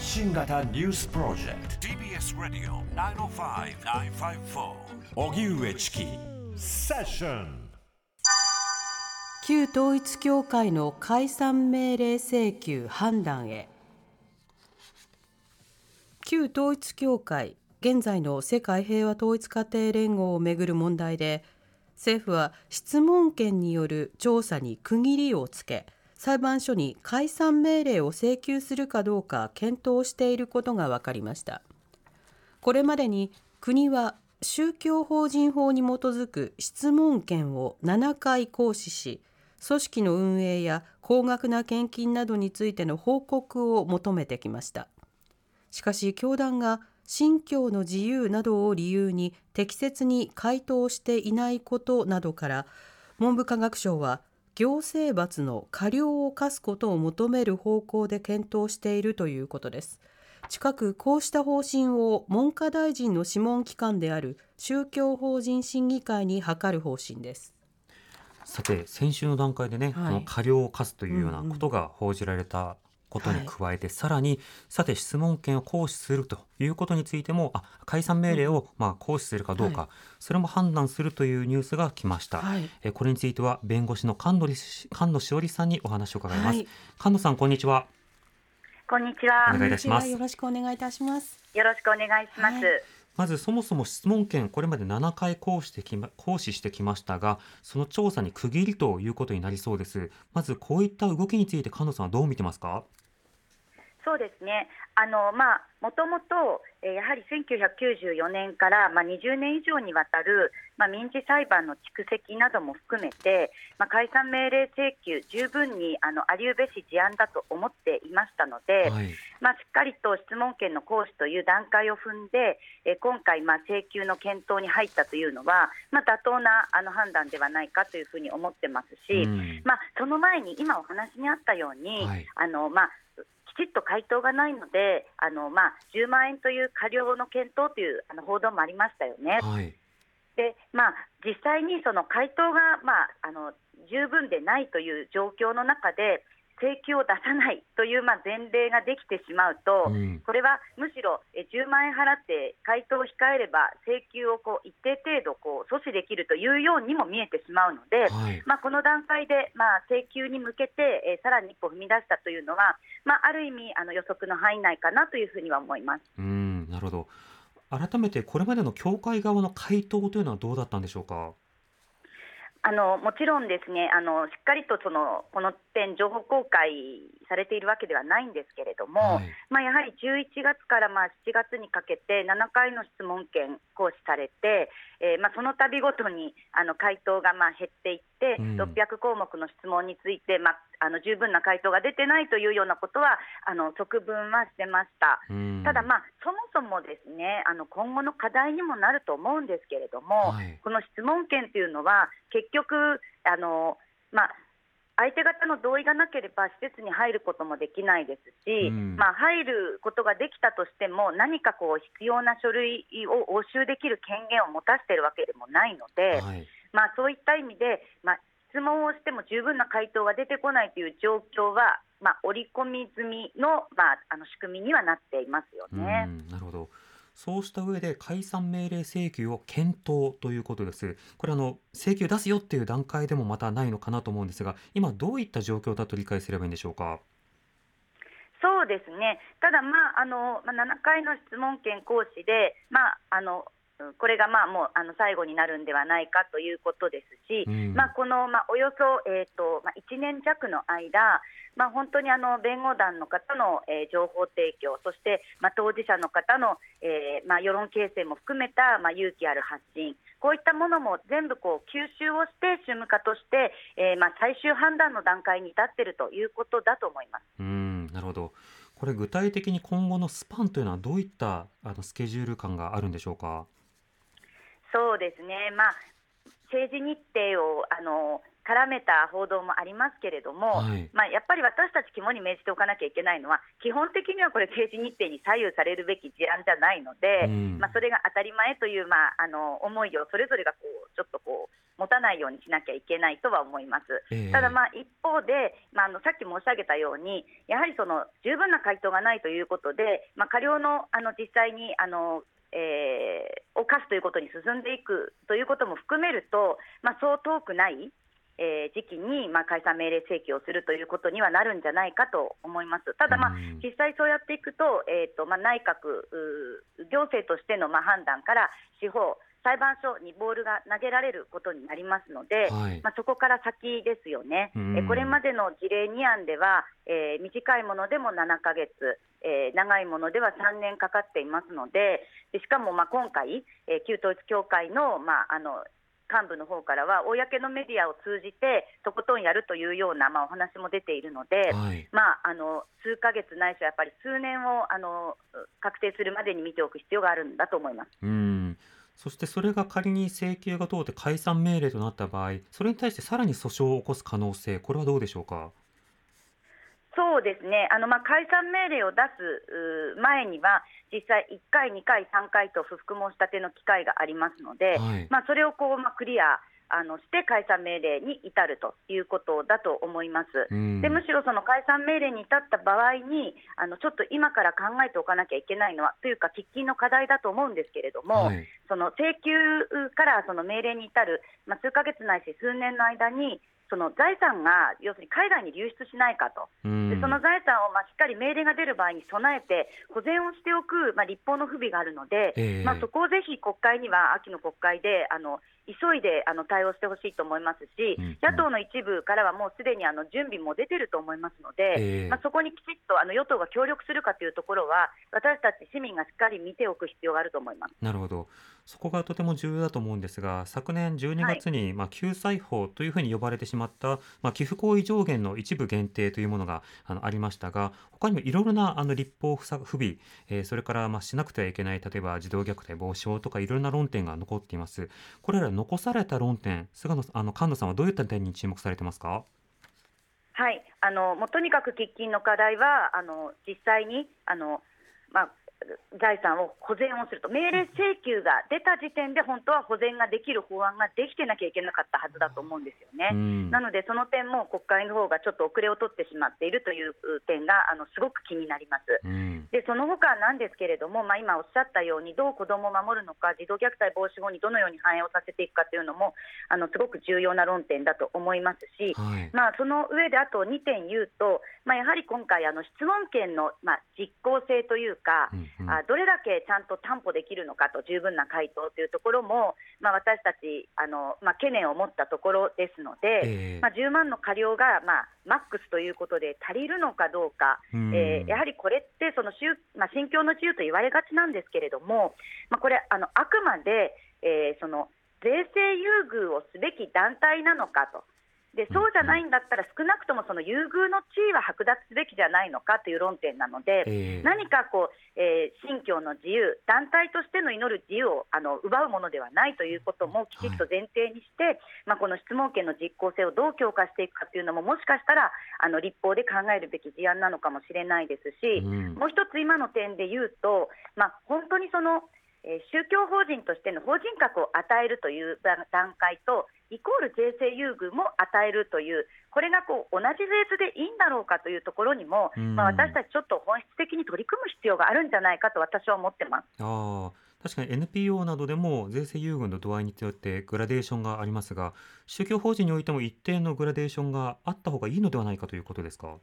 発信型ニュースプロジェクト。TBS ラディオ905-954おぎゅうえちきセッション旧統一教会の解散命令請求判断へ。旧統一教会現在の世界平和統一家庭連合をめぐる問題で政府は質問権による調査に区切りをつけ裁判所に解散命令を請求するかどうか検討していることが分かりました。これまでに国は宗教法人法に基づく質問権を7回行使し組織の運営や高額な献金などについての報告を求めてきました。しかし教団が信教の自由などを理由に適切に回答していないことなどから文部科学省は行政罰の過料を課すことを求める方向で検討しているということです。近くこうした方針を文科大臣の諮問機関である宗教法人審議会に諮る方針です。さて先週の段階でね、はい、この過料を課すというようなことが報じられたことに加えて、はい、さらにさて質問権を行使するということについてもあ解散命令をまあ行使するかどうか、はい、それも判断するというニュースが来ました、はい、えこれについては弁護士の菅野菅野しおりさんにお話を伺います、菅野さんこんにちは。こんにちは。お願いいたします。よろしくお願いいたします。よろしくお願いします、まずそもそも質問権、これまで7回行使してき、ま、行使してきましたが、その調査に区切りということになりそうです。まずこういった動きについて、菅野さんはどう見てますか？そうですね。あのまあもともとやはり1994年からまあ20年以上にわたるまあ民事裁判の蓄積なども含めてまあ解散命令請求十分にあのありうべし事案だと思っていましたので、はい、まあしっかりと質問権の行使という段階を踏んでえ今回まあ請求の検討に入ったというのはまあ妥当なあの判断ではないかというふうに思ってますし、うん、まあその前に今お話にあったように、はい、あのまあきちっと回答がないので、あのまあ、10万円という過料の検討というあの報道もありましたよね。はい、でまあ、実際にその回答が、まあ、あの十分でないという状況の中で、請求を出さないというまあ前例ができてしまうと、うん、これはむしろ10万円払って回答を控えれば請求をこう一定程度こう阻止できるというようにも見えてしまうので、はい、まあ、この段階でまあ請求に向けて、えー、さらに一歩踏み出したというのは、まあ、ある意味あの予測の範囲内かなというふうには思います。うんなるほど改めてこれまでの協会側の回答というのはどうだったんでしょうか？あのもちろんですねあのしっかりとそのこの点情報公開されているわけではないんですけれども、はい、まあ、やはり11月からまあ7月にかけて7回の質問権行使されて、えー、まあその度ごとにあの回答がまあ減っていって、うん、600項目の質問について、まあ、あの十分な回答が出てないというようなことはあの直文はしてました。うん、ただ、まあ、そもそもですねあの今後の課題にもなると思うんですけれども、はい、この質問権というのは結局あの、まあ、相手方の同意がなければ施設に入ることもできないですし、うん、まあ、入ることができたとしても何かこう必要な書類を押収できる権限を持たせているわけでもないので、はい、まあ、そういった意味で、まあ、質問をしても十分な回答が出てこないという状況は、まあ、織り込み済みの,、まあ、あの仕組みにはなっていますよね。なるほどそうした上で解散命令請求を検討ということです。これあの請求出すよっていう段階でもまたないのかなと思うんですが、今どういった状況だと理解すればいいんでしょうか？そうですね。ただまああのまあ7回の質問権行使でまああのこれがまあもうあの最後になるんではないかということですし、うん、まあ、この、まあ、およそ、えーとまあ、1年弱の間、まあ、本当にあの弁護団の方の、えー、情報提供、そして、まあ、当事者の方の、えーまあ、世論形成も含めた、まあ、勇気ある発信、こういったものも全部こう吸収をして、宗務課として、えーまあ、最終判断の段階に至っているということだと思いますうんなるほど。これ具体的に今後のスパンというのはどういったあのスケジュール感があるんでしょうか？そうですね、まあ、政治日程をあの絡めた報道もありますけれども、はい、まあ、やっぱり私たち肝に銘じておかなきゃいけないのは、基本的にはこれ、政治日程に左右されるべき事案じゃないので、うん、まあ、それが当たり前という、まあ、あの思いをそれぞれがこうちょっとこう持たないようにしなきゃいけないとは思います。えー、ただ、まあ、一方で、まあ、あのさっき申し上げたように、やはりその十分な回答がないということで、まあ、過料のあの実際にあのえー、犯すということに進んでいくということも含めると、まあ、そう遠くない、えー、時期に、まあ、解散命令請求をするということにはなるんじゃないかと思います。ただ、まあ、実際そうやっていくと,、えーとまあ、内閣、行政としての、まあ、判断から司法、裁判所にボールが投げられることになりますので、はい、まあ、そこから先ですよね、えこれまでの事例2案では、えー、短いものでも7ヶ月、えー、長いものでは3年かかっていますので、でしかもまあ今回、えー、旧統一教会の,、まあ、あの幹部の方からは、公のメディアを通じて、とことんやるというような、まあ、お話も出ているので、はい、まあ、あの数ヶ月ないしはやっぱり数年をあの確定するまでに見ておく必要があるんだと思います。うんそしてそれが仮に請求が通って解散命令となった場合、それに対してさらに訴訟を起こす可能性、これはどうでしょうか？そうですね、あのまあ解散命令を出す前には、実際、1回、2回、3回と不服申し立ての機会がありますので、はい、まあ、それをこう、まあ、クリアあのして解散命令に至るということだと思います。でむしろその解散命令に至った場合にあのちょっと今から考えておかなきゃいけないのはというか喫緊の課題だと思うんですけれども、はい、その請求からその命令に至る、まあ、数ヶ月ないし数年の間にその財産が要するに海外に流出しないかと、でその財産をまあしっかり命令が出る場合に備えて、保全をしておく、まあ、立法の不備があるので、えー、まあ、そこをぜひ国会には、秋の国会であの急いであの対応してほしいと思いますし、うんうん、野党の一部からはもうすでにあの準備も出てると思いますので、えー、まあ、そこにきちっとあの与党が協力するかというところは、私たち市民がしっかり見ておく必要があると思います。なるほど、そこがとても重要だと思うんですが、昨年12月に、まあ、救済法というふうに呼ばれてしまった、まあ、寄付行為上限の一部限定というものがあのありましたが、他にもいろいろなあの立法不備、えー、それからまあしなくてはいけない、例えば児童虐待防止法とかいろいろな論点が残っています。これら残された論点、菅野あの菅野さんはどういった点に注目されてますか？はい、あのもうとにかく喫緊の課題はあの実際にあのまあ財産を保全をすると、命令請求が出た時点で、本当は保全ができる法案ができてなきゃいけなかったはずだと思うんですよね。なので、その点も国会の方がちょっと遅れを取ってしまっているという点があのすごく気になります。でその他なんですけれども、まあ、今おっしゃったように、どう子どもを守るのか、児童虐待防止法にどのように反映をさせていくかというのも、あのすごく重要な論点だと思いますし、はい、まあ、その上であと2点言うと、まあ、やはり今回、あの質問権の、まあ、実効性というか、うんうん、あどれだけちゃんと担保できるのかと、十分な回答というところも、まあ、私たちあの、まあ、懸念を持ったところですので、えー、まあ、10万の過料が、まあ、マックスということで足りるのかどうか、うん、えー、やはりこれってその宗、まあ、信教の自由と言われがちなんですけれども、まあ、これあの、あくまで、えー、その税制優遇をすべき団体なのかと。でそうじゃないんだったら、少なくともその優遇の地位は剥奪すべきじゃないのかという論点なので、えー、何かこう、えー、信教の自由、団体としての祈る自由をあの奪うものではないということもきちっと前提にして、はい、まあ、この質問権の実効性をどう強化していくかというのも、もしかしたらあの立法で考えるべき事案なのかもしれないですし、うん、もう一つ今の点で言うと、まあ、本当にその、えー、宗教法人としての法人格を与えるという段階と、イコール税制優遇も与えるという、これがこう同じベースでいいんだろうかというところにも、まあ、私たちちょっと本質的に取り組む必要があるんじゃないかと私は思ってます。あ確かに NPO などでも税制優遇の度合いによってグラデーションがありますが、宗教法人においても一定のグラデーションがあった方がいいのではないかということですか？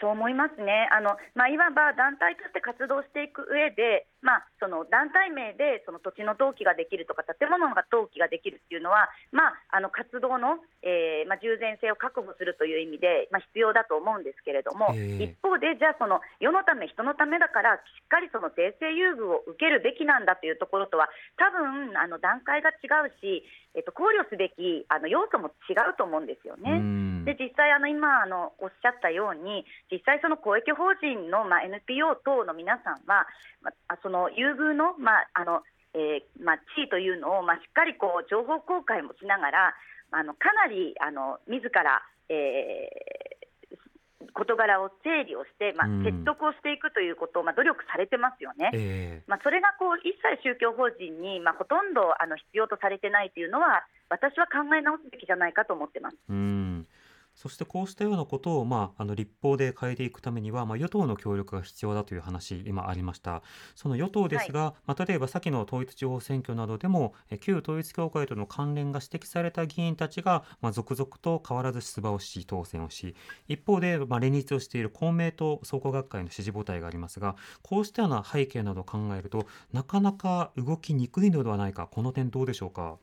そう思いますね、あのまあ、いわば団体として活動していく上で、まあ、その団体名でその土地の登記ができるとか、建物が登記ができるっていうのは、まあ、あの活動の、えーまあ、従前性を確保するという意味で、まあ、必要だと思うんですけれども、一方で、じゃあ、その世のため、人のためだから、しっかりその税制優遇を受けるべきなんだというところとは、多分あの段階が違うし、えっと、考慮すべきあの要素も違うと思うんですよね。で実際あの今あのおっしゃったように実際その公益法人の、まあ、NPO 等の皆さんは、まあ、その優遇の,、まああのえーまあ、地位というのを、まあ、しっかりこう情報公開もしながらあのかなりあの自ら、えー、事柄を整理をして、まあ、説得をしていくということを、まあ、努力されてますよね、えー、まあ、それがこう一切宗教法人に、まあ、ほとんどあの必要とされてないというのは、私は考え直すべきじゃないかと思ってます。うんそしてこうしたようなことを、まあ、あの立法で変えていくためには、まあ、与党の協力が必要だという話、今ありました。その与党ですが、はい、まあ、例えば先の統一地方選挙などでも、旧統一教会との関連が指摘された議員たちが、まあ、続々と変わらず出馬をし、当選をし、一方で、まあ、連立をしている公明党創価学会の支持母体がありますが、こうしたような背景などを考えると、なかなか動きにくいのではないか、この点どうでしょうか？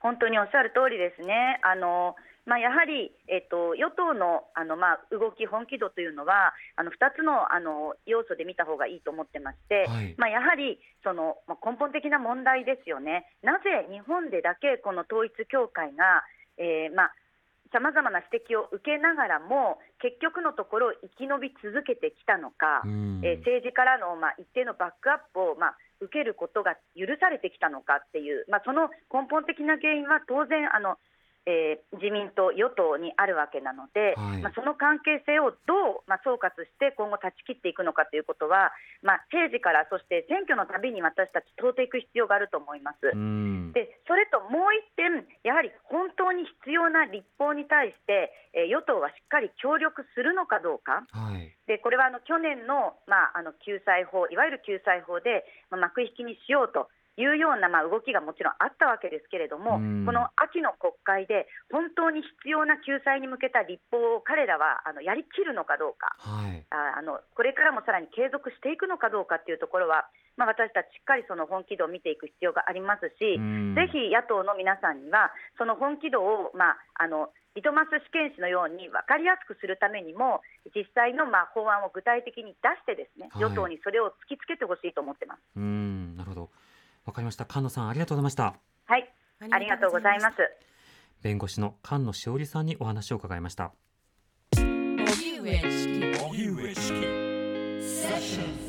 本当におっしゃる通りですね。あのまあ、やはり、えっと、与党のあの、まあ、動き、本気度というのはあの2つのあの要素で見た方がいいと思ってまして、はい、まあ、やはりその、まあ、根本的な問題ですよね、なぜ日本でだけこの統一教会が、えーまあさまざまな指摘を受けながらも結局のところ生き延び続けてきたのか、えー、政治からの、まあ、一定のバックアップを、まあ、受けることが許されてきたのかっていう、まあ、その根本的な原因は当然あのえー、自民党、与党にあるわけなので、はい、まあ、その関係性をどう、まあ、総括して今後断ち切っていくのかということは、まあ、政治からそして選挙のたびに私たち問うていく必要があると思います。でそれともう一点、やはり本当に必要な立法に対して、えー、与党はしっかり協力するのかどうか、はい、でこれはあの去年の,、まあ、あの救済法、いわゆる救済法で、まあ、幕引きにしようと。いうようなまあ動きがもちろんあったわけですけれども、この秋の国会で本当に必要な救済に向けた立法を彼らはあのやりきるのかどうか、はい、ああのこれからもさらに継続していくのかどうかというところは、まあ、私たちしっかりその本気度を見ていく必要がありますし、ぜひ野党の皆さんには、その本気度を、まあ、あのリトマス試験紙のように分かりやすくするためにも、実際のまあ法案を具体的に出して、ですね、はい、与党にそれを突きつけてほしいと思ってます。うんなるほどわかりました。菅野さん、ありがとうございました。はい、ありがとうございます。弁護士の菅野しおりさんにお話を伺いました。荻上式。荻上式。